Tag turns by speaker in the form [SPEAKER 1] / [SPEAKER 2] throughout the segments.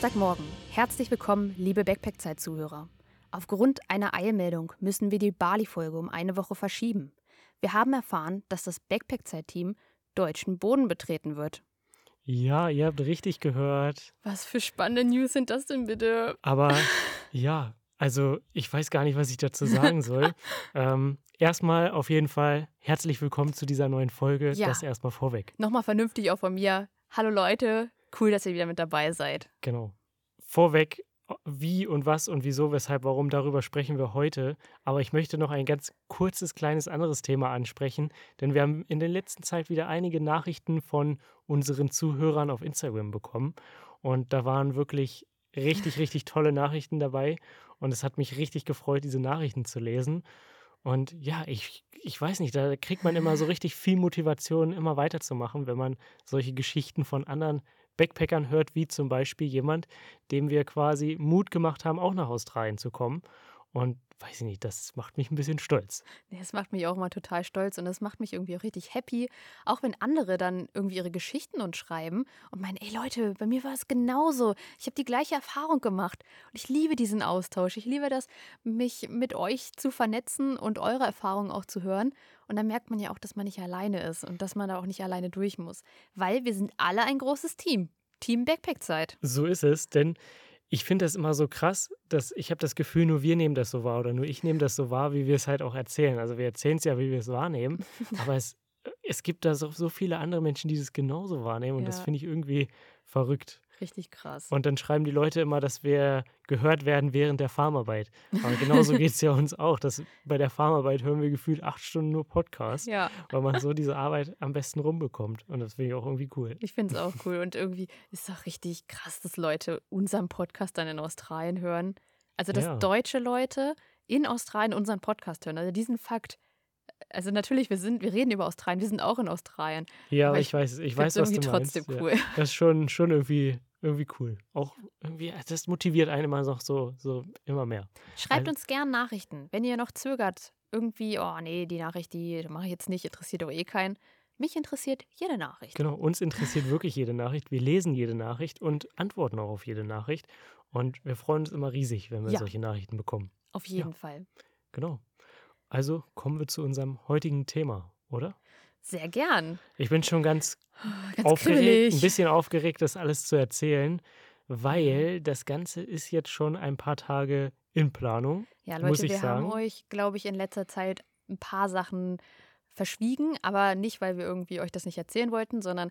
[SPEAKER 1] Samstagmorgen. Herzlich willkommen, liebe Backpack-Zeit-Zuhörer. Aufgrund einer Eilmeldung müssen wir die Bali-Folge um eine Woche verschieben. Wir haben erfahren, dass das Backpack-Zeit-Team deutschen Boden betreten wird.
[SPEAKER 2] Ja, ihr habt richtig gehört.
[SPEAKER 1] Was für spannende News sind das denn bitte?
[SPEAKER 2] Aber ja, also ich weiß gar nicht, was ich dazu sagen soll. ähm, erstmal auf jeden Fall herzlich willkommen zu dieser neuen Folge.
[SPEAKER 1] Ja.
[SPEAKER 2] Das erstmal vorweg.
[SPEAKER 1] Nochmal vernünftig auch von mir. Hallo Leute, cool, dass ihr wieder mit dabei seid.
[SPEAKER 2] Genau. Vorweg, wie und was und wieso, weshalb, warum, darüber sprechen wir heute. Aber ich möchte noch ein ganz kurzes, kleines anderes Thema ansprechen, denn wir haben in der letzten Zeit wieder einige Nachrichten von unseren Zuhörern auf Instagram bekommen. Und da waren wirklich richtig, richtig tolle Nachrichten dabei. Und es hat mich richtig gefreut, diese Nachrichten zu lesen. Und ja, ich, ich weiß nicht, da kriegt man immer so richtig viel Motivation, immer weiterzumachen, wenn man solche Geschichten von anderen Backpackern hört, wie zum Beispiel jemand, dem wir quasi Mut gemacht haben, auch nach Australien zu kommen. Und weiß ich nicht, das macht mich ein bisschen stolz.
[SPEAKER 1] Nee, Das macht mich auch mal total stolz und das macht mich irgendwie auch richtig happy, auch wenn andere dann irgendwie ihre Geschichten uns schreiben und meinen, ey Leute, bei mir war es genauso. Ich habe die gleiche Erfahrung gemacht und ich liebe diesen Austausch. Ich liebe das, mich mit euch zu vernetzen und eure Erfahrungen auch zu hören. Und dann merkt man ja auch, dass man nicht alleine ist und dass man da auch nicht alleine durch muss, weil wir sind alle ein großes Team. Team Backpack-Zeit.
[SPEAKER 2] So ist es, denn ich finde das immer so krass, dass ich habe das Gefühl, nur wir nehmen das so wahr oder nur ich nehme das so wahr, wie wir es halt auch erzählen. Also wir erzählen es ja, wie wir es wahrnehmen, aber es, es gibt da so, so viele andere Menschen, die das genauso wahrnehmen und das
[SPEAKER 1] Ja.
[SPEAKER 2] finde ich irgendwie verrückt.
[SPEAKER 1] Richtig krass.
[SPEAKER 2] Und dann schreiben die Leute immer, dass wir gehört werden während der Farmarbeit. Aber genauso geht es ja uns auch. Dass bei der Farmarbeit hören wir gefühlt acht Stunden nur Podcast,
[SPEAKER 1] ja.
[SPEAKER 2] weil man so diese Arbeit am besten rumbekommt. Und das finde ich auch irgendwie cool.
[SPEAKER 1] Ich finde es auch cool. Und irgendwie ist es auch richtig krass, dass Leute unseren Podcast dann in Australien hören. Also, dass
[SPEAKER 2] Ja.
[SPEAKER 1] deutsche Leute in Australien unseren Podcast hören. Also diesen Fakt. Also natürlich, wir sind, wir reden über Australien, wir sind auch in Australien.
[SPEAKER 2] Ja,
[SPEAKER 1] Aber ich
[SPEAKER 2] ich weiß, ich weiß, was
[SPEAKER 1] irgendwie
[SPEAKER 2] du meinst.
[SPEAKER 1] trotzdem
[SPEAKER 2] Ja.
[SPEAKER 1] cool.
[SPEAKER 2] Das ist schon, schon irgendwie, irgendwie cool. Auch irgendwie, das motiviert einen immer noch so, so immer mehr.
[SPEAKER 1] Schreibt
[SPEAKER 2] Also-
[SPEAKER 1] uns gern Nachrichten, wenn ihr noch zögert. Irgendwie, oh nee, die Nachricht, die mache ich jetzt nicht, interessiert doch eh keinen. Mich interessiert jede Nachricht.
[SPEAKER 2] Genau, uns interessiert wirklich jede Nachricht. Wir lesen jede Nachricht und antworten auch auf jede Nachricht. Und wir freuen uns immer riesig, wenn wir
[SPEAKER 1] Ja.
[SPEAKER 2] solche Nachrichten bekommen.
[SPEAKER 1] Auf jeden Fall.
[SPEAKER 2] Genau. Also kommen wir zu unserem heutigen Thema, oder?
[SPEAKER 1] Sehr gern.
[SPEAKER 2] Ich bin schon ganz,
[SPEAKER 1] Ganz
[SPEAKER 2] aufgeregt,
[SPEAKER 1] kribbelig.
[SPEAKER 2] ein bisschen aufgeregt, das alles zu erzählen, weil das Ganze ist jetzt schon ein paar Tage in Planung.
[SPEAKER 1] Ja,
[SPEAKER 2] muss
[SPEAKER 1] Leute,
[SPEAKER 2] ich
[SPEAKER 1] wir haben
[SPEAKER 2] sagen.
[SPEAKER 1] euch, glaube ich, in letzter Zeit ein paar Sachen verschwiegen, aber nicht, weil wir irgendwie euch das nicht erzählen wollten, sondern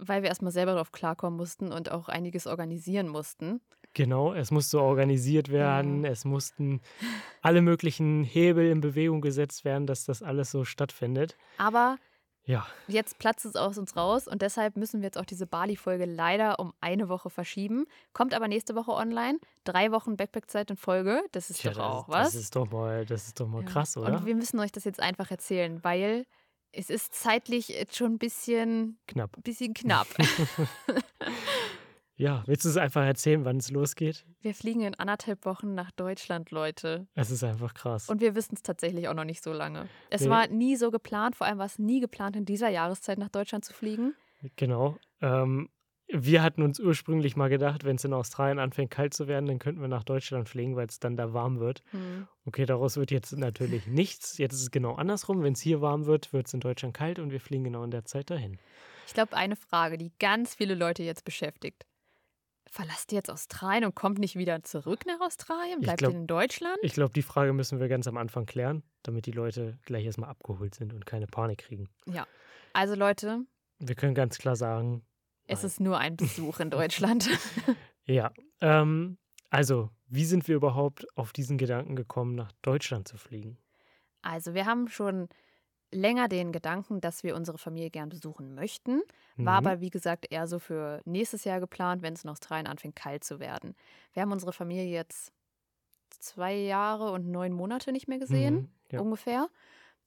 [SPEAKER 1] weil wir erstmal selber darauf klarkommen mussten und auch einiges organisieren mussten.
[SPEAKER 2] Genau, es musste organisiert werden, es mussten alle möglichen Hebel in Bewegung gesetzt werden, dass das alles so stattfindet.
[SPEAKER 1] Aber
[SPEAKER 2] Ja,
[SPEAKER 1] jetzt platzt es aus uns raus und deshalb müssen wir jetzt auch diese Bali-Folge leider um eine Woche verschieben. Kommt aber nächste Woche online. Drei Wochen Backpack-Zeit in Folge. Das ist
[SPEAKER 2] tja,
[SPEAKER 1] doch auch
[SPEAKER 2] das,
[SPEAKER 1] was.
[SPEAKER 2] das ist doch mal, das ist doch mal
[SPEAKER 1] Ja.
[SPEAKER 2] krass, oder?
[SPEAKER 1] Und wir müssen euch das jetzt einfach erzählen, weil es ist zeitlich jetzt schon ein bisschen,
[SPEAKER 2] Knapp.
[SPEAKER 1] bisschen knapp.
[SPEAKER 2] Ja, willst du es einfach erzählen, wann es losgeht?
[SPEAKER 1] Wir fliegen in anderthalb Wochen nach Deutschland, Leute.
[SPEAKER 2] Es ist einfach krass.
[SPEAKER 1] Und wir wissen es tatsächlich auch noch nicht so lange. Es
[SPEAKER 2] Nee.
[SPEAKER 1] war nie so geplant, vor allem war es nie geplant, in dieser Jahreszeit nach Deutschland zu fliegen.
[SPEAKER 2] Genau. Ähm, wir hatten uns ursprünglich mal gedacht, wenn es in Australien anfängt kalt zu werden, dann könnten wir nach Deutschland fliegen, weil es dann da warm wird.
[SPEAKER 1] Hm.
[SPEAKER 2] Okay, daraus wird jetzt natürlich nichts. Jetzt ist es genau andersrum. Wenn es hier warm wird, wird es in Deutschland kalt und wir fliegen genau in der Zeit dahin.
[SPEAKER 1] Ich glaube, eine Frage, die ganz viele Leute jetzt beschäftigt. Verlasst ihr jetzt Australien und kommt nicht wieder zurück nach Australien? Bleibt
[SPEAKER 2] glaub-
[SPEAKER 1] ihr in Deutschland?
[SPEAKER 2] Ich glaube, die Frage müssen wir ganz am Anfang klären, damit die Leute gleich erstmal abgeholt sind und keine Panik kriegen.
[SPEAKER 1] Ja. Also Leute,
[SPEAKER 2] Wir können ganz klar sagen,
[SPEAKER 1] es ist nur ein Besuch in Deutschland.
[SPEAKER 2] ja. Ähm, also, wie sind wir überhaupt auf diesen Gedanken gekommen, nach Deutschland zu fliegen?
[SPEAKER 1] Also wir haben schon länger den Gedanken, dass wir unsere Familie gern besuchen möchten. War
[SPEAKER 2] Mhm.
[SPEAKER 1] aber, wie gesagt, eher so für nächstes Jahr geplant, wenn es in Australien anfängt, kalt zu werden. Wir haben unsere Familie jetzt zwei Jahre und neun Monate nicht mehr gesehen,
[SPEAKER 2] Mhm, ja.
[SPEAKER 1] ungefähr.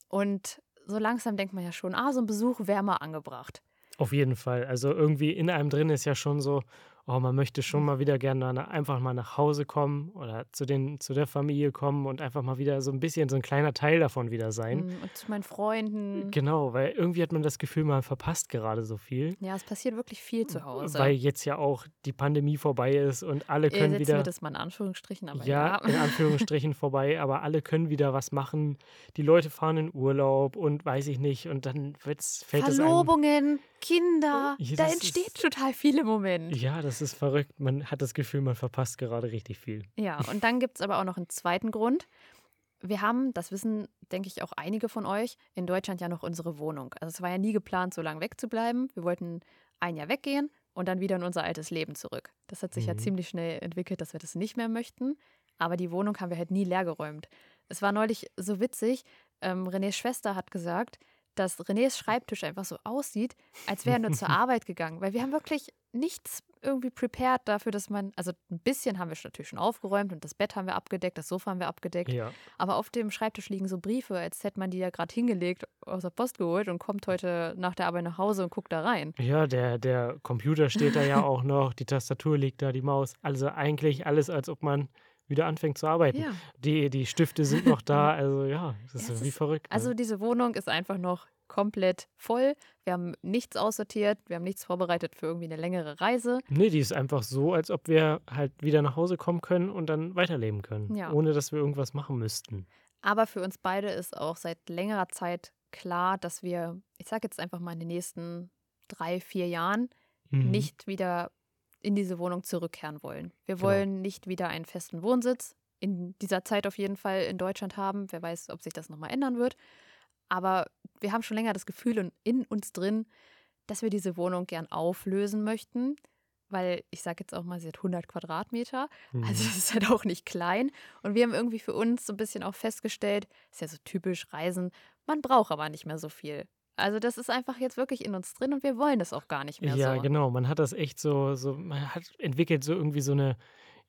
[SPEAKER 1] Und so langsam denkt man ja schon, ah, so ein Besuch wäre mal angebracht.
[SPEAKER 2] Auf jeden Fall. Also irgendwie in einem drin ist ja schon so, oh, man möchte schon mal wieder gerne einfach mal nach Hause kommen oder zu, den, zu der Familie kommen und einfach mal wieder so ein bisschen so ein kleiner Teil davon wieder sein.
[SPEAKER 1] Mm, Und zu meinen Freunden.
[SPEAKER 2] Genau, weil irgendwie hat man das Gefühl, man verpasst gerade so viel.
[SPEAKER 1] Ja, es passiert wirklich viel zu Hause.
[SPEAKER 2] Weil jetzt ja auch die Pandemie vorbei ist und alle
[SPEAKER 1] Äh,
[SPEAKER 2] können wieder.
[SPEAKER 1] wir das mal in Anführungsstrichen, aber
[SPEAKER 2] ja,
[SPEAKER 1] ja.
[SPEAKER 2] in Anführungsstrichen vorbei, aber alle können wieder was machen. Die Leute fahren in Urlaub und weiß ich nicht. Und dann wird's, fällt es einem.
[SPEAKER 1] Verlobungen, Kinder,
[SPEAKER 2] Ja,
[SPEAKER 1] da entsteht
[SPEAKER 2] ist-
[SPEAKER 1] total viel im Moment.
[SPEAKER 2] Ja, das ist verrückt. Man hat das Gefühl, man verpasst gerade richtig viel.
[SPEAKER 1] Ja, und dann gibt es aber auch noch einen zweiten Grund. Wir haben, das wissen, denke ich, auch einige von euch, in Deutschland ja noch unsere Wohnung. Also es war ja nie geplant, so lange wegzubleiben. Wir wollten ein Jahr weggehen und dann wieder in unser altes Leben zurück. Das hat sich ja
[SPEAKER 2] Mhm.
[SPEAKER 1] ziemlich schnell entwickelt, dass wir das nicht mehr möchten. Aber die Wohnung haben wir halt nie leergeräumt. Es war neulich so witzig. Ähm, Renés Schwester hat gesagt, dass Renés Schreibtisch einfach so aussieht, als wäre er nur zur Arbeit gegangen. Weil wir haben wirklich nichts irgendwie prepared dafür, dass man, also ein bisschen haben wir natürlich schon aufgeräumt und das Bett haben wir abgedeckt, das Sofa haben wir abgedeckt.
[SPEAKER 2] Ja.
[SPEAKER 1] Aber auf dem Schreibtisch liegen so Briefe, als hätte man die ja gerade hingelegt, aus der Post geholt und kommt heute nach der Arbeit nach Hause und guckt da rein.
[SPEAKER 2] Ja, der, der Computer steht da ja auch noch, die Tastatur liegt da, die Maus. Also eigentlich alles, als ob man wieder anfängt zu arbeiten.
[SPEAKER 1] Ja.
[SPEAKER 2] Die, die Stifte sind noch da, also ja, das ist
[SPEAKER 1] Ja, es
[SPEAKER 2] wie
[SPEAKER 1] ist-
[SPEAKER 2] verrückt. ne?
[SPEAKER 1] Also diese Wohnung ist einfach noch komplett voll. Wir haben nichts aussortiert, wir haben nichts vorbereitet für irgendwie eine längere Reise.
[SPEAKER 2] Nee, die ist einfach so, als ob wir halt wieder nach Hause kommen können und dann weiterleben können,
[SPEAKER 1] Ja.
[SPEAKER 2] ohne dass wir irgendwas machen müssten.
[SPEAKER 1] Aber für uns beide ist auch seit längerer Zeit klar, dass wir, ich sage jetzt einfach mal in den nächsten drei, vier Jahren,
[SPEAKER 2] Mhm.
[SPEAKER 1] nicht wieder in diese Wohnung zurückkehren wollen. Wir
[SPEAKER 2] Genau.
[SPEAKER 1] wollen nicht wieder einen festen Wohnsitz in dieser Zeit auf jeden Fall in Deutschland haben. Wer weiß, ob sich das nochmal ändern wird. Aber wir haben schon länger das Gefühl in- in uns drin, dass wir diese Wohnung gern auflösen möchten. Weil ich sage jetzt auch mal, sie hat 100 Quadratmeter.
[SPEAKER 2] Mhm.
[SPEAKER 1] Also das ist halt auch nicht klein. Und wir haben irgendwie für uns so ein bisschen auch festgestellt, ist ja so typisch Reisen, man braucht aber nicht mehr so viel. Also das ist einfach jetzt wirklich in uns drin und wir wollen das auch gar nicht mehr
[SPEAKER 2] Ja,
[SPEAKER 1] so.
[SPEAKER 2] genau. Man hat das echt so, so, man hat entwickelt so irgendwie so eine,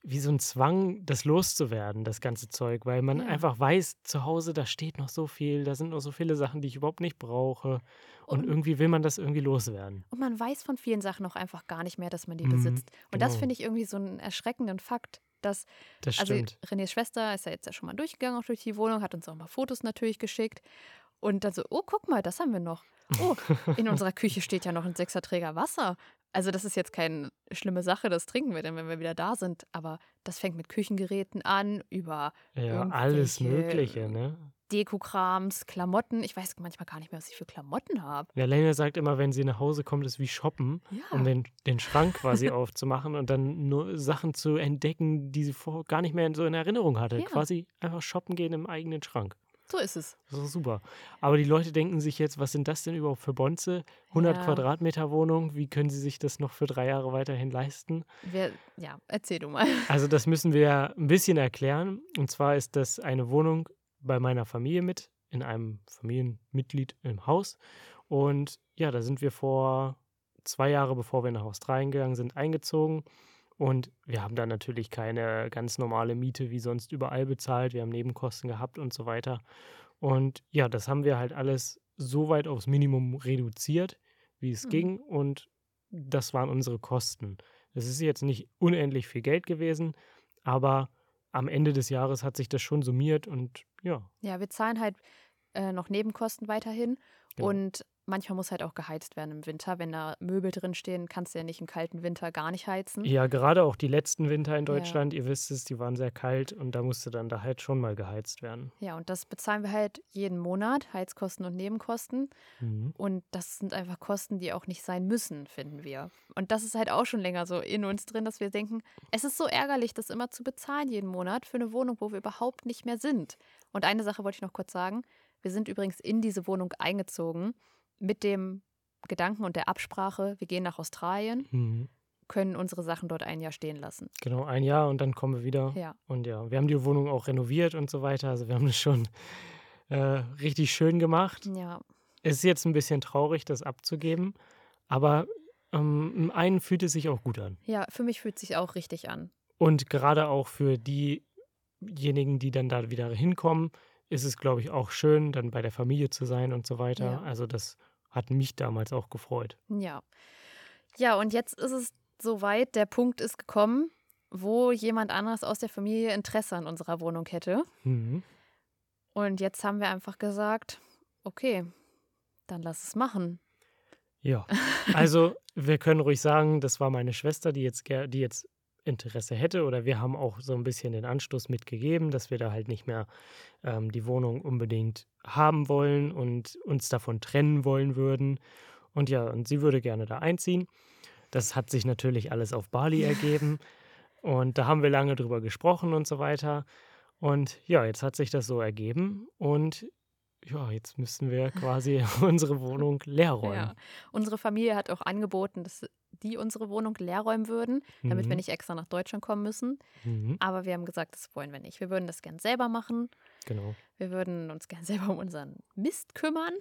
[SPEAKER 2] wie so ein Zwang, das loszuwerden, das ganze Zeug, weil man
[SPEAKER 1] Ja.
[SPEAKER 2] einfach weiß, zu Hause, da steht noch so viel, da sind noch so viele Sachen, die ich überhaupt nicht brauche. Und,
[SPEAKER 1] Und-
[SPEAKER 2] irgendwie will man das irgendwie loswerden.
[SPEAKER 1] Und man weiß von vielen Sachen auch einfach gar nicht mehr, dass man die
[SPEAKER 2] Mhm,
[SPEAKER 1] besitzt. Und das
[SPEAKER 2] genau.
[SPEAKER 1] finde ich irgendwie so einen erschreckenden Fakt, dass,
[SPEAKER 2] Das
[SPEAKER 1] also. Renés Schwester ist ja jetzt ja schon mal durchgegangen, auch durch die Wohnung, hat uns auch mal Fotos natürlich geschickt. Und dann so, oh, guck mal, das haben wir noch. Oh, in unserer Küche steht ja noch ein Sechserträger Wasser. Also das ist jetzt keine schlimme Sache, das trinken wir dann, wenn wir wieder da sind. Aber das fängt mit Küchengeräten an, über
[SPEAKER 2] ja, alles Mögliche, ne?
[SPEAKER 1] Dekokrams, Klamotten. Ich weiß manchmal gar nicht mehr, was ich für Klamotten habe.
[SPEAKER 2] Ja, Lena sagt immer, wenn sie nach Hause kommt, ist wie shoppen,
[SPEAKER 1] Ja.
[SPEAKER 2] um den, den Schrank quasi aufzumachen und dann nur Sachen zu entdecken, die sie vorher gar nicht mehr so in Erinnerung hatte.
[SPEAKER 1] Ja.
[SPEAKER 2] Quasi einfach shoppen gehen im eigenen Schrank.
[SPEAKER 1] So ist es.
[SPEAKER 2] Das ist super. Aber die Leute denken sich jetzt, was sind das denn überhaupt für Bonze? 100
[SPEAKER 1] Ja.
[SPEAKER 2] Quadratmeter Wohnung, wie können sie sich das noch für drei Jahre weiterhin leisten?
[SPEAKER 1] Wir, ja, erzähl du mal.
[SPEAKER 2] Also das müssen wir ein bisschen erklären. Und zwar ist das eine Wohnung bei meiner Familie mit, in einem Familienmitglied im Haus. Und ja, da sind wir vor zwei Jahre, bevor wir nach Australien gegangen sind, eingezogen. Und wir haben da natürlich keine ganz normale Miete wie sonst überall bezahlt. Wir haben Nebenkosten gehabt und so weiter. Und ja, das haben wir halt alles so weit aufs Minimum reduziert, wie es
[SPEAKER 1] Mhm.
[SPEAKER 2] ging. Und das waren unsere Kosten. Es ist jetzt nicht unendlich viel Geld gewesen, aber am Ende des Jahres hat sich das schon summiert und ja,
[SPEAKER 1] Ja, wir zahlen halt äh, noch Nebenkosten weiterhin.
[SPEAKER 2] Genau.
[SPEAKER 1] Und manchmal muss halt auch geheizt werden im Winter. Wenn da Möbel drin stehen, kannst du ja nicht im kalten Winter gar nicht heizen.
[SPEAKER 2] ja, gerade auch die letzten Winter in
[SPEAKER 1] Ja.
[SPEAKER 2] Deutschland, ihr wisst es, die waren sehr kalt und da musste dann da halt schon mal geheizt werden.
[SPEAKER 1] Ja, und das bezahlen wir halt jeden Monat, Heizkosten und Nebenkosten.
[SPEAKER 2] Mhm.
[SPEAKER 1] Und das sind einfach Kosten, die auch nicht sein müssen, finden wir. Und das ist halt auch schon länger so in uns drin, dass wir denken, es ist so ärgerlich, das immer zu bezahlen jeden Monat für eine Wohnung, wo wir überhaupt nicht mehr sind. Und eine Sache wollte ich noch kurz sagen. Wir sind übrigens in diese Wohnung eingezogen mit dem Gedanken und der Absprache, wir gehen nach Australien,
[SPEAKER 2] Mhm.
[SPEAKER 1] können unsere Sachen dort ein Jahr stehen lassen.
[SPEAKER 2] Genau, ein Jahr und dann kommen wir wieder.
[SPEAKER 1] Ja.
[SPEAKER 2] Und ja, wir haben die Wohnung auch renoviert und so weiter. Also wir haben das schon äh, richtig schön gemacht.
[SPEAKER 1] Ja,
[SPEAKER 2] Es ist jetzt ein bisschen traurig, das abzugeben, aber ähm, im einen fühlt es sich auch gut an.
[SPEAKER 1] ja, für mich fühlt es sich auch richtig an.
[SPEAKER 2] Und gerade auch für diejenigen, die dann da wieder hinkommen, ist es, glaube ich, auch schön, dann bei der Familie zu sein und so weiter.
[SPEAKER 1] Ja.
[SPEAKER 2] Also das hat mich damals auch gefreut.
[SPEAKER 1] Ja. Ja, und jetzt ist es so weit, der Punkt ist gekommen, wo jemand anderes aus der Familie Interesse an unserer Wohnung hätte.
[SPEAKER 2] Mhm.
[SPEAKER 1] Und jetzt haben wir einfach gesagt, okay, dann lass es machen.
[SPEAKER 2] Ja, also wir können ruhig sagen, das war meine Schwester, die jetzt, die jetzt Interesse hätte oder wir haben auch so ein bisschen den Anstoß mitgegeben, dass wir da halt nicht mehr ähm, die Wohnung unbedingt haben wollen und uns davon trennen wollen würden. Und ja, und sie würde gerne da einziehen. Das hat sich natürlich alles auf Bali ergeben und da haben wir lange drüber gesprochen und so weiter. Und ja, jetzt hat sich das so ergeben und ja, jetzt müssen wir quasi unsere Wohnung leer räumen.
[SPEAKER 1] Ja. Unsere Familie hat auch angeboten, dass die unsere Wohnung leer räumen würden, damit wir
[SPEAKER 2] Mhm.
[SPEAKER 1] nicht extra nach Deutschland kommen müssen.
[SPEAKER 2] Mhm,
[SPEAKER 1] Aber wir haben gesagt, das wollen wir nicht. Wir würden das gern selber machen.
[SPEAKER 2] genau.
[SPEAKER 1] Wir würden uns gern selber um unseren Mist kümmern.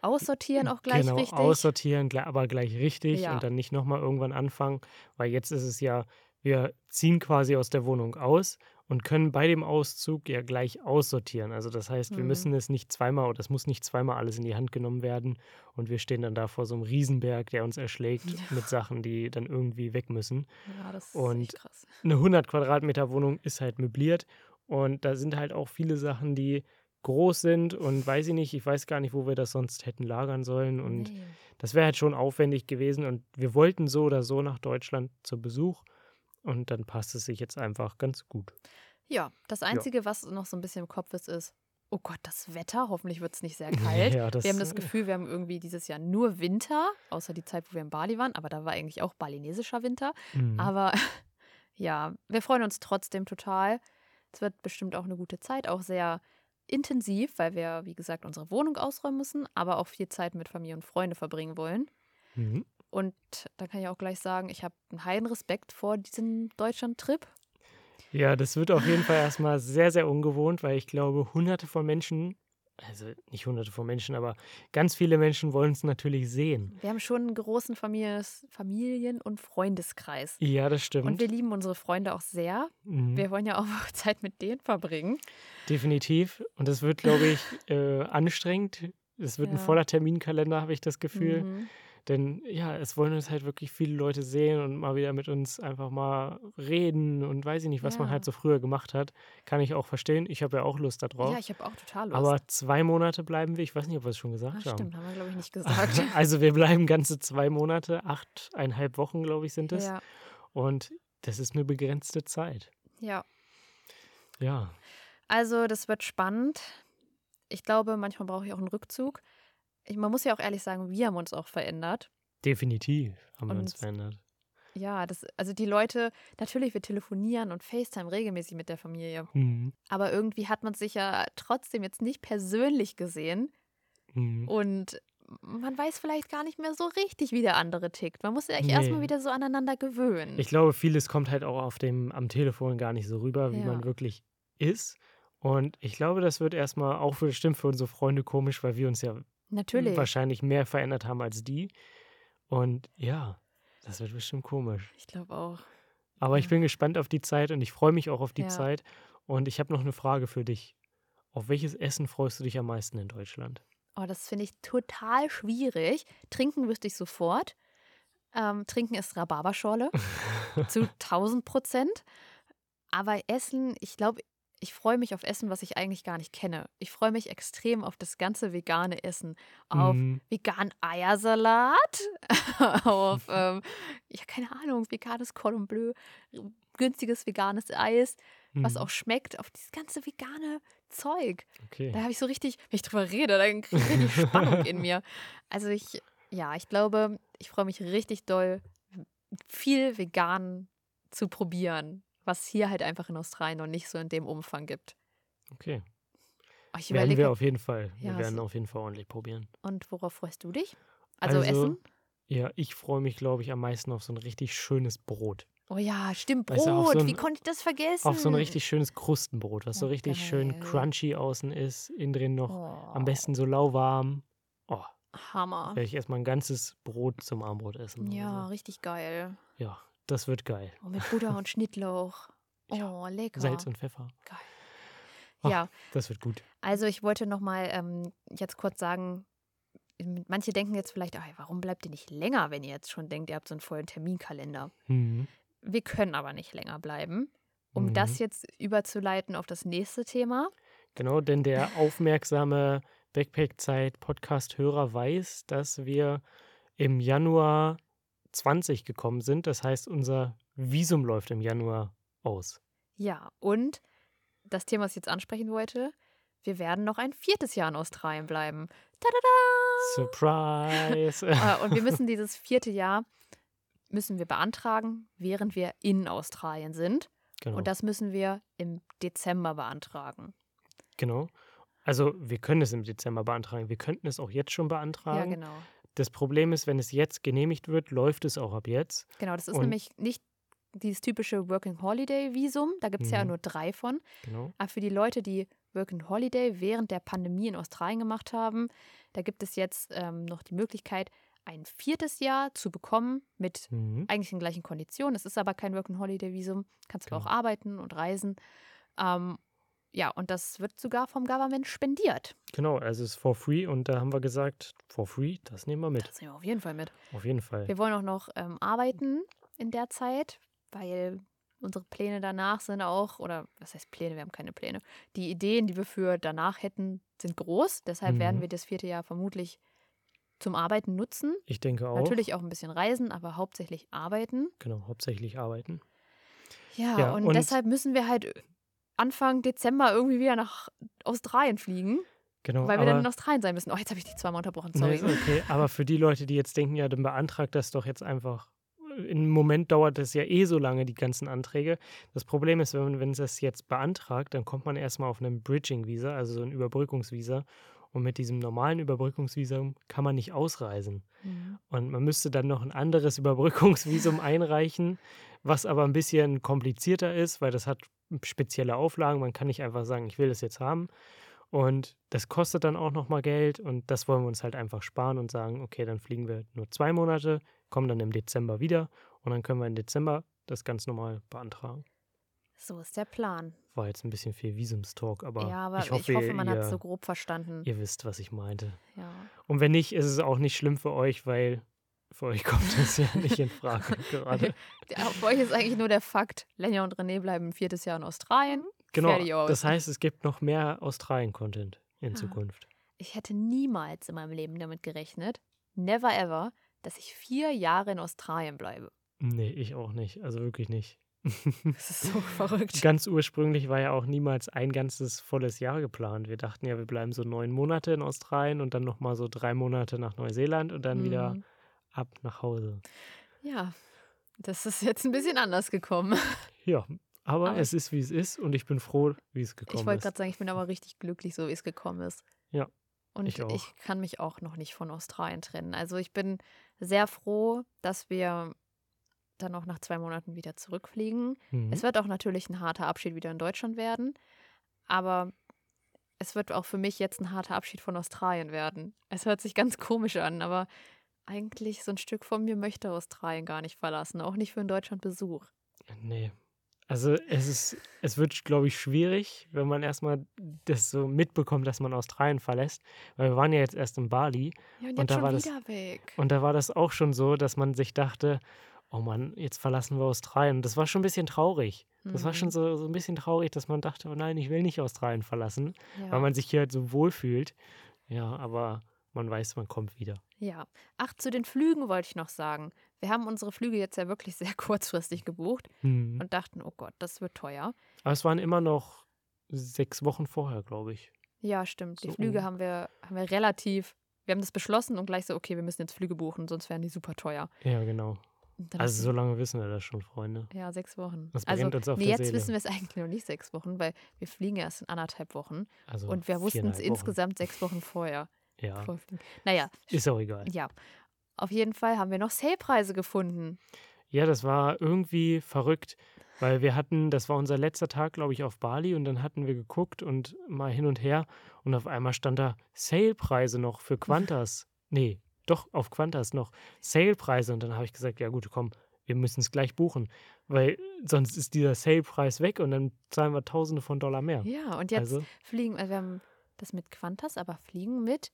[SPEAKER 1] Aussortieren auch gleich
[SPEAKER 2] genau,
[SPEAKER 1] richtig.
[SPEAKER 2] aussortieren, aber gleich richtig
[SPEAKER 1] Ja.
[SPEAKER 2] und dann nicht nochmal irgendwann anfangen, weil jetzt ist es ja, wir ziehen quasi aus der Wohnung aus und können bei dem Auszug ja gleich aussortieren. Also das heißt, wir
[SPEAKER 1] Mhm.
[SPEAKER 2] müssen es nicht zweimal oder es muss nicht zweimal alles in die Hand genommen werden und wir stehen dann da vor so einem Riesenberg, der uns erschlägt mit Sachen, die dann irgendwie weg müssen.
[SPEAKER 1] ja, das ist
[SPEAKER 2] und-
[SPEAKER 1] echt krass.
[SPEAKER 2] eine 100 Quadratmeter Wohnung ist halt möbliert und da sind halt auch viele Sachen, die groß sind und weiß ich nicht, ich weiß gar nicht, wo wir das sonst hätten lagern sollen und
[SPEAKER 1] Nee.
[SPEAKER 2] das wäre halt schon aufwendig gewesen und wir wollten so oder so nach Deutschland zu Besuch und dann passt es sich jetzt einfach ganz gut.
[SPEAKER 1] Ja, das Einzige, was noch so ein bisschen im Kopf ist, ist, oh Gott, das Wetter, hoffentlich wird es nicht sehr kalt.
[SPEAKER 2] Ja, das,
[SPEAKER 1] wir haben das
[SPEAKER 2] äh,
[SPEAKER 1] Gefühl, wir haben irgendwie dieses Jahr nur Winter, außer die Zeit, wo wir in Bali waren, aber da war eigentlich auch balinesischer Winter.
[SPEAKER 2] Mhm.
[SPEAKER 1] Aber ja, wir freuen uns trotzdem total. Es wird bestimmt auch eine gute Zeit, auch sehr intensiv, weil wir, wie gesagt, unsere Wohnung ausräumen müssen, aber auch viel Zeit mit Familie und Freunde verbringen wollen.
[SPEAKER 2] Mhm.
[SPEAKER 1] Und da kann ich auch gleich sagen, ich habe einen heilen Respekt vor diesem Deutschland-Trip.
[SPEAKER 2] Ja, das wird auf jeden Fall erstmal sehr, sehr ungewohnt, weil ich glaube, hunderte von Menschen, also nicht hunderte von Menschen, aber ganz viele Menschen wollen es natürlich sehen.
[SPEAKER 1] Wir haben schon einen großen Families Familien- und Freundeskreis.
[SPEAKER 2] Ja, das stimmt.
[SPEAKER 1] Und wir lieben unsere Freunde auch sehr.
[SPEAKER 2] Mhm.
[SPEAKER 1] Wir wollen ja auch Zeit mit denen verbringen.
[SPEAKER 2] Definitiv. Und das wird, glaube ich, äh, anstrengend. Es wird ein
[SPEAKER 1] Ja.
[SPEAKER 2] voller Terminkalender, habe ich das Gefühl.
[SPEAKER 1] Mhm.
[SPEAKER 2] Denn ja, es wollen uns halt wirklich viele Leute sehen und mal wieder mit uns einfach mal reden und weiß ich nicht, was man
[SPEAKER 1] Ja.
[SPEAKER 2] halt so früher gemacht hat. Kann ich auch verstehen. Ich habe ja auch Lust darauf.
[SPEAKER 1] Ja, ich habe auch total Lust.
[SPEAKER 2] Aber zwei Monate bleiben wir. Ich weiß nicht, ob wir es schon gesagt haben.
[SPEAKER 1] stimmt, haben wir, glaube ich, nicht gesagt.
[SPEAKER 2] Also wir bleiben ganze zwei Monate, achteinhalb Wochen, glaube ich, sind es.
[SPEAKER 1] ja,
[SPEAKER 2] Und das ist eine begrenzte Zeit.
[SPEAKER 1] ja.
[SPEAKER 2] Ja.
[SPEAKER 1] Also, das wird spannend. Ich glaube, manchmal brauche ich auch einen Rückzug. Ich, man muss ja auch ehrlich sagen, wir haben uns auch verändert.
[SPEAKER 2] Definitiv haben wir uns
[SPEAKER 1] Und-
[SPEAKER 2] verändert.
[SPEAKER 1] Ja, das, also die Leute, natürlich, wir telefonieren und FaceTime regelmäßig mit der Familie.
[SPEAKER 2] Mhm.
[SPEAKER 1] Aber irgendwie hat man sich ja trotzdem jetzt nicht persönlich gesehen.
[SPEAKER 2] Mhm.
[SPEAKER 1] Und man weiß vielleicht gar nicht mehr so richtig, wie der andere tickt. Man muss sich
[SPEAKER 2] Nee.
[SPEAKER 1] erstmal wieder so aneinander gewöhnen.
[SPEAKER 2] Ich glaube, vieles kommt halt auch auf dem, am Telefon gar nicht so rüber, wie
[SPEAKER 1] Ja.
[SPEAKER 2] man wirklich ist. Und ich glaube, das wird erstmal auch bestimmt für unsere Freunde komisch, weil wir uns ja
[SPEAKER 1] Natürlich.
[SPEAKER 2] wahrscheinlich mehr verändert haben als die. Und ja, das wird bestimmt komisch.
[SPEAKER 1] Ich glaube auch.
[SPEAKER 2] Aber ich
[SPEAKER 1] Ja.
[SPEAKER 2] bin gespannt auf die Zeit und ich freue mich auch auf die
[SPEAKER 1] Ja.
[SPEAKER 2] Zeit. Und ich habe noch eine Frage für dich. Auf welches Essen freust du dich am meisten in Deutschland?
[SPEAKER 1] Oh, das finde ich total schwierig. Trinken wüsste ich sofort. Ähm, trinken ist Rhabarberschorle zu 1000 Prozent. Aber Essen, ich glaube, ich freue mich auf Essen, was ich eigentlich gar nicht kenne. Ich freue mich extrem auf das ganze vegane Essen. Auf
[SPEAKER 2] Mhm.
[SPEAKER 1] veganen Eiersalat, auf, ähm, ja, keine Ahnung, veganes Cordon Bleu, günstiges veganes Eis, was
[SPEAKER 2] Mhm.
[SPEAKER 1] auch schmeckt, auf dieses ganze vegane Zeug.
[SPEAKER 2] Okay.
[SPEAKER 1] Da habe ich so richtig, wenn ich drüber rede, dann kriege ich richtig Spannung in mir. Also ich, ja, ich glaube, ich freue mich richtig doll, viel vegan zu probieren, was hier halt einfach in Australien noch nicht so in dem Umfang gibt.
[SPEAKER 2] Okay.
[SPEAKER 1] Oh, ich
[SPEAKER 2] Werden wir auf jeden Fall. Wir
[SPEAKER 1] Ja,
[SPEAKER 2] werden
[SPEAKER 1] so-
[SPEAKER 2] auf jeden Fall ordentlich probieren.
[SPEAKER 1] und worauf freust du dich? Also,
[SPEAKER 2] Also,
[SPEAKER 1] Essen?
[SPEAKER 2] Ja, ich freue mich, glaube ich, am meisten auf so ein richtig schönes Brot.
[SPEAKER 1] Oh ja, stimmt, Brot.
[SPEAKER 2] Weißt du, so ein-
[SPEAKER 1] Wie konnte ich das vergessen?
[SPEAKER 2] Auf so ein richtig schönes Krustenbrot, was so
[SPEAKER 1] Oh,
[SPEAKER 2] richtig schön
[SPEAKER 1] geil.
[SPEAKER 2] crunchy außen ist, innen drin noch
[SPEAKER 1] oh,
[SPEAKER 2] am besten so lauwarm. Oh,
[SPEAKER 1] Hammer.
[SPEAKER 2] werde ich erstmal ein ganzes Brot zum Abendbrot essen.
[SPEAKER 1] Ja,
[SPEAKER 2] Also,
[SPEAKER 1] richtig geil.
[SPEAKER 2] ja, das wird geil.
[SPEAKER 1] Oh, mit Butter und Schnittlauch.
[SPEAKER 2] Ja,
[SPEAKER 1] Oh, lecker.
[SPEAKER 2] Salz und Pfeffer.
[SPEAKER 1] Geil.
[SPEAKER 2] Ach.
[SPEAKER 1] Ja,
[SPEAKER 2] Das wird gut.
[SPEAKER 1] Also ich wollte noch mal ähm, jetzt kurz sagen, manche denken jetzt vielleicht, ach, warum bleibt ihr nicht länger, wenn ihr jetzt schon denkt, ihr habt so einen vollen Terminkalender?
[SPEAKER 2] Mhm.
[SPEAKER 1] Wir können aber nicht länger bleiben. Um
[SPEAKER 2] Mhm.
[SPEAKER 1] das jetzt überzuleiten auf das nächste Thema.
[SPEAKER 2] Genau, denn der aufmerksame Backpack-Zeit-Podcast-Hörer weiß, dass wir im Januar 20 gekommen sind. Das heißt, unser Visum läuft im Januar aus.
[SPEAKER 1] Ja, und das Thema, was ich jetzt ansprechen wollte, wir werden noch ein viertes Jahr in Australien bleiben. Tada!
[SPEAKER 2] Surprise!
[SPEAKER 1] Äh, und wir müssen dieses vierte Jahr müssen wir beantragen, während wir in Australien sind.
[SPEAKER 2] genau.
[SPEAKER 1] Und das müssen wir im Dezember beantragen.
[SPEAKER 2] genau. Also, wir können es im Dezember beantragen. Wir könnten es auch jetzt schon
[SPEAKER 1] Ja,
[SPEAKER 2] beantragen.
[SPEAKER 1] genau.
[SPEAKER 2] Das Problem ist, wenn es jetzt genehmigt wird, läuft es auch ab jetzt.
[SPEAKER 1] Genau, das ist
[SPEAKER 2] Und-
[SPEAKER 1] nämlich nicht dieses typische Working Holiday Visum. Da gibt es ja
[SPEAKER 2] Mhm.
[SPEAKER 1] nur drei von.
[SPEAKER 2] Genau.
[SPEAKER 1] Aber für die Leute, die Working Holiday während der Pandemie in Australien gemacht haben, da gibt es jetzt ähm, noch die Möglichkeit, ein viertes Jahr zu bekommen mit
[SPEAKER 2] Mhm.
[SPEAKER 1] eigentlich den gleichen Konditionen. Es ist aber kein Working Holiday Visum. Kannst aber
[SPEAKER 2] Genau.
[SPEAKER 1] auch arbeiten und reisen. Ähm, ja, und das wird sogar vom Government spendiert.
[SPEAKER 2] Genau, also es ist for free und da haben wir gesagt, for free, das nehmen wir mit.
[SPEAKER 1] Das nehmen wir auf jeden Fall mit.
[SPEAKER 2] Auf jeden Fall.
[SPEAKER 1] Wir wollen auch noch ähm, arbeiten in der Zeit, weil unsere Pläne danach sind auch, oder was heißt Pläne, wir haben keine Pläne. Die Ideen, die wir für danach hätten, sind groß. Deshalb werden
[SPEAKER 2] Mhm.
[SPEAKER 1] wir das vierte Jahr vermutlich zum Arbeiten nutzen.
[SPEAKER 2] Ich denke auch.
[SPEAKER 1] Natürlich auch ein bisschen reisen, aber hauptsächlich arbeiten.
[SPEAKER 2] Genau, hauptsächlich arbeiten.
[SPEAKER 1] Ja,
[SPEAKER 2] Ja,
[SPEAKER 1] und,
[SPEAKER 2] und-
[SPEAKER 1] deshalb müssen wir halt Anfang Dezember irgendwie wieder nach Australien fliegen,
[SPEAKER 2] Genau,
[SPEAKER 1] weil wir dann in
[SPEAKER 2] aber,
[SPEAKER 1] Australien sein müssen. Oh, jetzt habe ich dich zweimal unterbrochen,
[SPEAKER 2] nee,
[SPEAKER 1] sorry.
[SPEAKER 2] ist okay. aber für die Leute, die jetzt denken, ja, dann beantragt das doch jetzt einfach. Im Moment dauert das ja eh so lange, die ganzen Anträge. Das Problem ist, wenn man wenn es das jetzt beantragt, dann kommt man erstmal auf einem Bridging-Visa, also so ein Überbrückungsvisa. Und mit diesem normalen Überbrückungsvisum kann man nicht ausreisen.
[SPEAKER 1] Mhm.
[SPEAKER 2] Und man müsste dann noch ein anderes Überbrückungsvisum einreichen, was aber ein bisschen komplizierter ist, weil das hat spezielle Auflagen. Man kann nicht einfach sagen, ich will das jetzt haben. Und das kostet dann auch nochmal Geld und das wollen wir uns halt einfach sparen und sagen, okay, dann fliegen wir nur zwei Monate, kommen dann im Dezember wieder und dann können wir im Dezember das ganz normal beantragen.
[SPEAKER 1] So ist der Plan.
[SPEAKER 2] War jetzt ein bisschen viel Visumstalk, aber,
[SPEAKER 1] ja, aber
[SPEAKER 2] ich hoffe,
[SPEAKER 1] man
[SPEAKER 2] ihr,
[SPEAKER 1] hat es so grob verstanden.
[SPEAKER 2] ihr wisst, was ich meinte.
[SPEAKER 1] Ja.
[SPEAKER 2] Und wenn nicht, ist es auch nicht schlimm für euch, weil für euch kommt das ja nicht in Frage gerade.
[SPEAKER 1] Für euch ist eigentlich nur der Fakt, Lenja und René bleiben ein viertes Jahr in Australien.
[SPEAKER 2] Genau, das heißt, es gibt noch mehr Australien-Content in
[SPEAKER 1] Ja.
[SPEAKER 2] Zukunft.
[SPEAKER 1] Ich hätte niemals in meinem Leben damit gerechnet, never ever, dass ich vier Jahre in Australien bleibe.
[SPEAKER 2] Nee, ich auch nicht. Also wirklich nicht.
[SPEAKER 1] Das ist so verrückt.
[SPEAKER 2] Ganz ursprünglich war ja auch niemals ein ganzes volles Jahr geplant. Wir dachten ja, wir bleiben so neun Monate in Australien und dann nochmal so drei Monate nach Neuseeland und dann wieder
[SPEAKER 1] Mhm.
[SPEAKER 2] Ab nach Hause.
[SPEAKER 1] Ja, das ist jetzt ein bisschen anders gekommen.
[SPEAKER 2] Ja, aber,
[SPEAKER 1] Aber-
[SPEAKER 2] es ist, wie es ist und ich bin froh, wie es
[SPEAKER 1] Ich
[SPEAKER 2] gekommen
[SPEAKER 1] wollte
[SPEAKER 2] ist.
[SPEAKER 1] gerade sagen, ich bin aber richtig glücklich, so wie es gekommen ist.
[SPEAKER 2] Ja,
[SPEAKER 1] Und
[SPEAKER 2] ich auch.
[SPEAKER 1] ich kann mich auch noch nicht von Australien trennen. Also ich bin sehr froh, dass wir dann auch nach zwei Monaten wieder zurückfliegen.
[SPEAKER 2] Mhm.
[SPEAKER 1] Es wird auch natürlich ein harter Abschied wieder in Deutschland werden, aber es wird auch für mich jetzt ein harter Abschied von Australien werden. Es hört sich ganz komisch an, aber eigentlich so ein Stück von mir möchte Australien gar nicht verlassen, auch nicht für einen Deutschlandbesuch.
[SPEAKER 2] Nee. Also es ist, es wird, glaube ich, schwierig, wenn man erstmal das so mitbekommt, dass man Australien verlässt. Weil wir waren ja jetzt erst in Bali
[SPEAKER 1] Ja, und
[SPEAKER 2] Und da war das-
[SPEAKER 1] weg.
[SPEAKER 2] und da war das auch schon so, dass man sich dachte, oh Mann, jetzt verlassen wir Australien. Das war schon ein bisschen traurig. Das war schon
[SPEAKER 1] Mhm.
[SPEAKER 2] so, so ein bisschen traurig, dass man dachte, oh nein, ich will nicht Australien verlassen,
[SPEAKER 1] ja.
[SPEAKER 2] weil man sich hier halt so wohl fühlt. Ja, aber man weiß, man kommt wieder.
[SPEAKER 1] Ja. Ach, zu den Flügen wollte ich noch sagen. Wir haben unsere Flüge jetzt ja wirklich sehr kurzfristig gebucht
[SPEAKER 2] Mhm.
[SPEAKER 1] und dachten, oh Gott, das wird teuer.
[SPEAKER 2] Aber es waren immer noch sechs Wochen vorher, glaube ich.
[SPEAKER 1] Ja, stimmt. Die
[SPEAKER 2] So
[SPEAKER 1] Flüge
[SPEAKER 2] um-
[SPEAKER 1] haben wir, haben wir relativ, wir haben das beschlossen und gleich so, okay, wir müssen jetzt Flüge buchen, sonst wären die super teuer.
[SPEAKER 2] Ja, genau. Also so lange wissen wir das schon, Freunde.
[SPEAKER 1] ja, sechs Wochen.
[SPEAKER 2] Das
[SPEAKER 1] also,
[SPEAKER 2] brennt uns auf
[SPEAKER 1] nee,
[SPEAKER 2] der
[SPEAKER 1] jetzt
[SPEAKER 2] Seele.
[SPEAKER 1] wissen wir es eigentlich noch nicht sechs Wochen, weil wir fliegen erst in anderthalb Wochen
[SPEAKER 2] Also
[SPEAKER 1] und wir wussten es insgesamt sechs Wochen vorher.
[SPEAKER 2] Ja.
[SPEAKER 1] Naja,
[SPEAKER 2] ist auch egal.
[SPEAKER 1] ja. Auf jeden Fall haben wir noch Sale-Preise gefunden.
[SPEAKER 2] Ja, das war irgendwie verrückt, weil wir hatten, das war unser letzter Tag, glaube ich, auf Bali und dann hatten wir geguckt und mal hin und her und auf einmal stand da Sale-Preise noch für Qantas. nee, doch auf Qantas noch Sale-Preise und dann habe ich gesagt, ja gut, komm, wir müssen es gleich buchen, weil sonst ist dieser Sale-Preis weg und dann zahlen wir Tausende von Dollar mehr.
[SPEAKER 1] Ja, und jetzt
[SPEAKER 2] Also
[SPEAKER 1] fliegen, also wir haben das mit Qantas, aber fliegen mit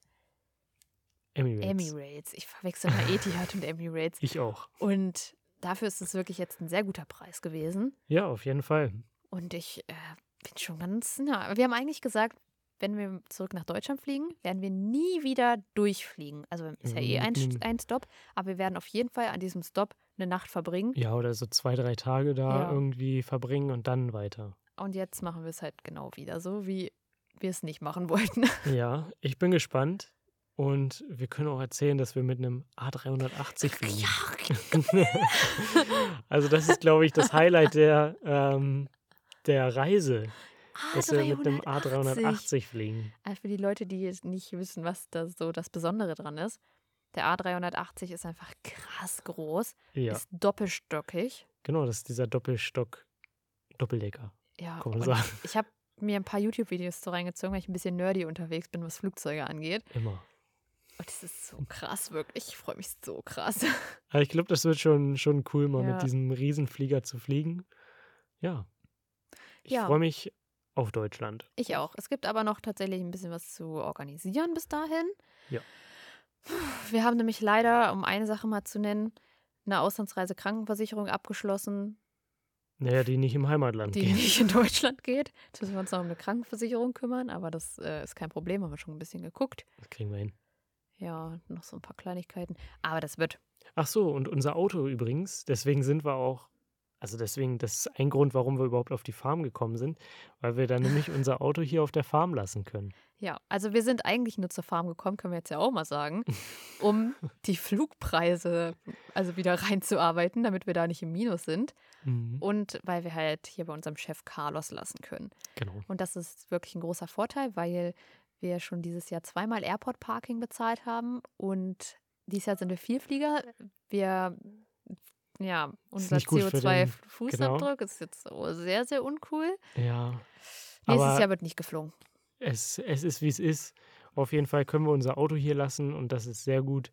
[SPEAKER 2] Emirates.
[SPEAKER 1] Emirates. Ich verwechsel mal Etihad und Emirates.
[SPEAKER 2] Ich auch.
[SPEAKER 1] Und dafür ist es wirklich jetzt ein sehr guter Preis gewesen.
[SPEAKER 2] Ja, auf jeden Fall.
[SPEAKER 1] Und ich äh, bin schon ganz, ja, wir haben eigentlich gesagt, wenn wir zurück nach Deutschland fliegen, werden wir nie wieder durchfliegen. Also ist ja eh ein,
[SPEAKER 2] Mhm.
[SPEAKER 1] ein Stop, aber wir werden auf jeden Fall an diesem Stop eine Nacht verbringen.
[SPEAKER 2] Ja, oder so zwei, drei Tage da
[SPEAKER 1] Ja.
[SPEAKER 2] irgendwie verbringen und dann weiter.
[SPEAKER 1] Und jetzt machen wir es halt genau wieder so, wie wir es nicht machen wollten.
[SPEAKER 2] Ja, ich bin gespannt. Und wir können auch erzählen, dass wir mit einem A380 fliegen. also das ist, glaube ich, das Highlight der, ähm, der Reise, dass wir mit einem A380 fliegen.
[SPEAKER 1] Also für die Leute, die jetzt nicht wissen, was da so das Besondere dran ist. Der A380 ist einfach krass groß,
[SPEAKER 2] Ja,
[SPEAKER 1] ist doppelstockig.
[SPEAKER 2] genau, das ist dieser Doppelstock, Doppeldecker,
[SPEAKER 1] Ja,
[SPEAKER 2] kann man sagen.
[SPEAKER 1] ich habe mir ein paar YouTube-Videos so reingezogen, weil ich ein bisschen nerdy unterwegs bin, was Flugzeuge angeht.
[SPEAKER 2] Immer.
[SPEAKER 1] Und das ist so krass, wirklich. Ich freue mich so krass.
[SPEAKER 2] Aber ich glaube, das wird schon, schon cool, mal
[SPEAKER 1] Ja.
[SPEAKER 2] mit diesem Riesenflieger zu fliegen. Ja. Ich
[SPEAKER 1] Ja.
[SPEAKER 2] freue mich auf Deutschland.
[SPEAKER 1] Ich auch. Es gibt aber noch tatsächlich ein bisschen was zu organisieren bis dahin.
[SPEAKER 2] Ja.
[SPEAKER 1] Wir haben nämlich leider, um eine Sache mal zu nennen, eine Auslandsreise Krankenversicherung abgeschlossen,
[SPEAKER 2] Naja, die nicht im Heimatland
[SPEAKER 1] die
[SPEAKER 2] gehen.
[SPEAKER 1] nicht in Deutschland geht. Jetzt müssen wir uns noch um eine Krankenversicherung kümmern, aber das äh, ist kein Problem, haben wir schon ein bisschen geguckt.
[SPEAKER 2] Das kriegen wir hin.
[SPEAKER 1] Ja, noch so ein paar Kleinigkeiten. Aber das wird.
[SPEAKER 2] Ach so, und unser Auto übrigens, deswegen sind wir auch, also deswegen, das ist ein Grund, warum wir überhaupt auf die Farm gekommen sind, weil wir dann nämlich unser Auto hier auf der Farm lassen können.
[SPEAKER 1] Ja, also wir sind eigentlich nur zur Farm gekommen, können wir jetzt ja auch mal sagen, um die Flugpreise also wieder reinzuarbeiten, damit wir da nicht im Minus sind.
[SPEAKER 2] Mhm.
[SPEAKER 1] Und weil wir halt hier bei unserem Chef Carlos lassen können.
[SPEAKER 2] Genau.
[SPEAKER 1] Und das ist wirklich ein großer Vorteil, weil wir schon dieses Jahr zweimal Airport Parking bezahlt haben und dieses Jahr sind wir Vielflieger. Wir, ja, unser
[SPEAKER 2] nicht gut für den-
[SPEAKER 1] CO2-Fußabdruck ist jetzt so sehr, sehr uncool.
[SPEAKER 2] Ja.
[SPEAKER 1] Nächstes Jahr wird nicht geflogen.
[SPEAKER 2] es, es ist, wie es ist. Auf jeden Fall können wir unser Auto hier lassen und das ist sehr gut.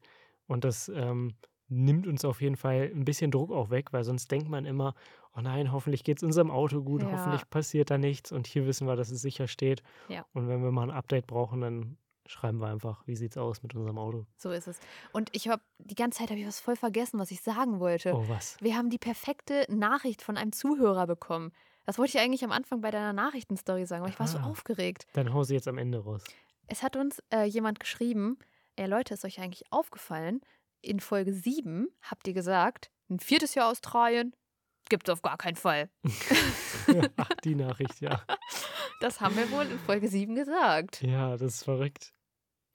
[SPEAKER 2] Und das ähm, nimmt uns auf jeden Fall ein bisschen Druck auch weg, weil sonst denkt man immer, oh nein, hoffentlich geht es unserem Auto gut,
[SPEAKER 1] Ja.
[SPEAKER 2] hoffentlich passiert da nichts. Und hier wissen wir, dass es sicher steht.
[SPEAKER 1] Ja.
[SPEAKER 2] Und wenn wir mal ein Update brauchen, dann schreiben wir einfach, wie sieht's aus mit unserem Auto.
[SPEAKER 1] So ist es. Und ich habe die ganze Zeit habe ich was voll vergessen, was ich sagen wollte.
[SPEAKER 2] Oh, was?
[SPEAKER 1] Wir haben die perfekte Nachricht von einem Zuhörer bekommen. Das wollte ich eigentlich am Anfang bei deiner Nachrichtenstory sagen, aber ich war so
[SPEAKER 2] Ah.
[SPEAKER 1] aufgeregt.
[SPEAKER 2] Dann hau sie jetzt am Ende raus.
[SPEAKER 1] Es hat uns äh, jemand geschrieben, ey Leute, ist euch eigentlich aufgefallen, in Folge 7 habt ihr gesagt, ein viertes Jahr Australien gibt's auf gar keinen Fall.
[SPEAKER 2] Ach, die Nachricht, ja.
[SPEAKER 1] Das haben wir wohl in Folge 7 gesagt.
[SPEAKER 2] Ja, das ist verrückt.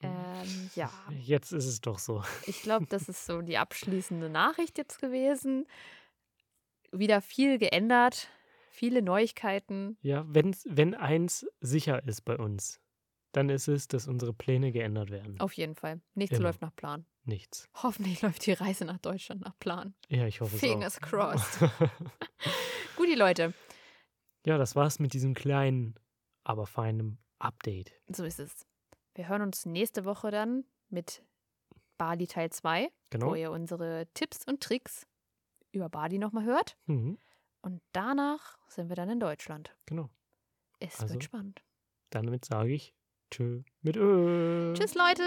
[SPEAKER 1] Ähm, ja,
[SPEAKER 2] Jetzt ist es doch so.
[SPEAKER 1] ich glaube, das ist so die abschließende Nachricht jetzt gewesen. Wieder viel geändert, viele Neuigkeiten.
[SPEAKER 2] Ja, wenn's, wenn eins sicher ist bei uns, dann ist es, dass unsere Pläne geändert werden.
[SPEAKER 1] Auf jeden Fall. Nichts
[SPEAKER 2] Immer.
[SPEAKER 1] läuft nach Plan.
[SPEAKER 2] Nichts.
[SPEAKER 1] Hoffentlich läuft die Reise nach Deutschland nach Plan.
[SPEAKER 2] Ja, ich hoffe
[SPEAKER 1] Fingers
[SPEAKER 2] es auch.
[SPEAKER 1] crossed. Gut, die Leute.
[SPEAKER 2] ja, das war's mit diesem kleinen, aber feinen Update.
[SPEAKER 1] So ist es. Wir hören uns nächste Woche dann mit Bali Teil 2,
[SPEAKER 2] Genau.
[SPEAKER 1] wo ihr unsere Tipps und Tricks über Bali nochmal hört.
[SPEAKER 2] Mhm,
[SPEAKER 1] Und danach sind wir dann in Deutschland.
[SPEAKER 2] genau.
[SPEAKER 1] Es
[SPEAKER 2] Also-
[SPEAKER 1] wird spannend.
[SPEAKER 2] Damit sage ich Tschö mit Ö.
[SPEAKER 1] Tschüss, Leute!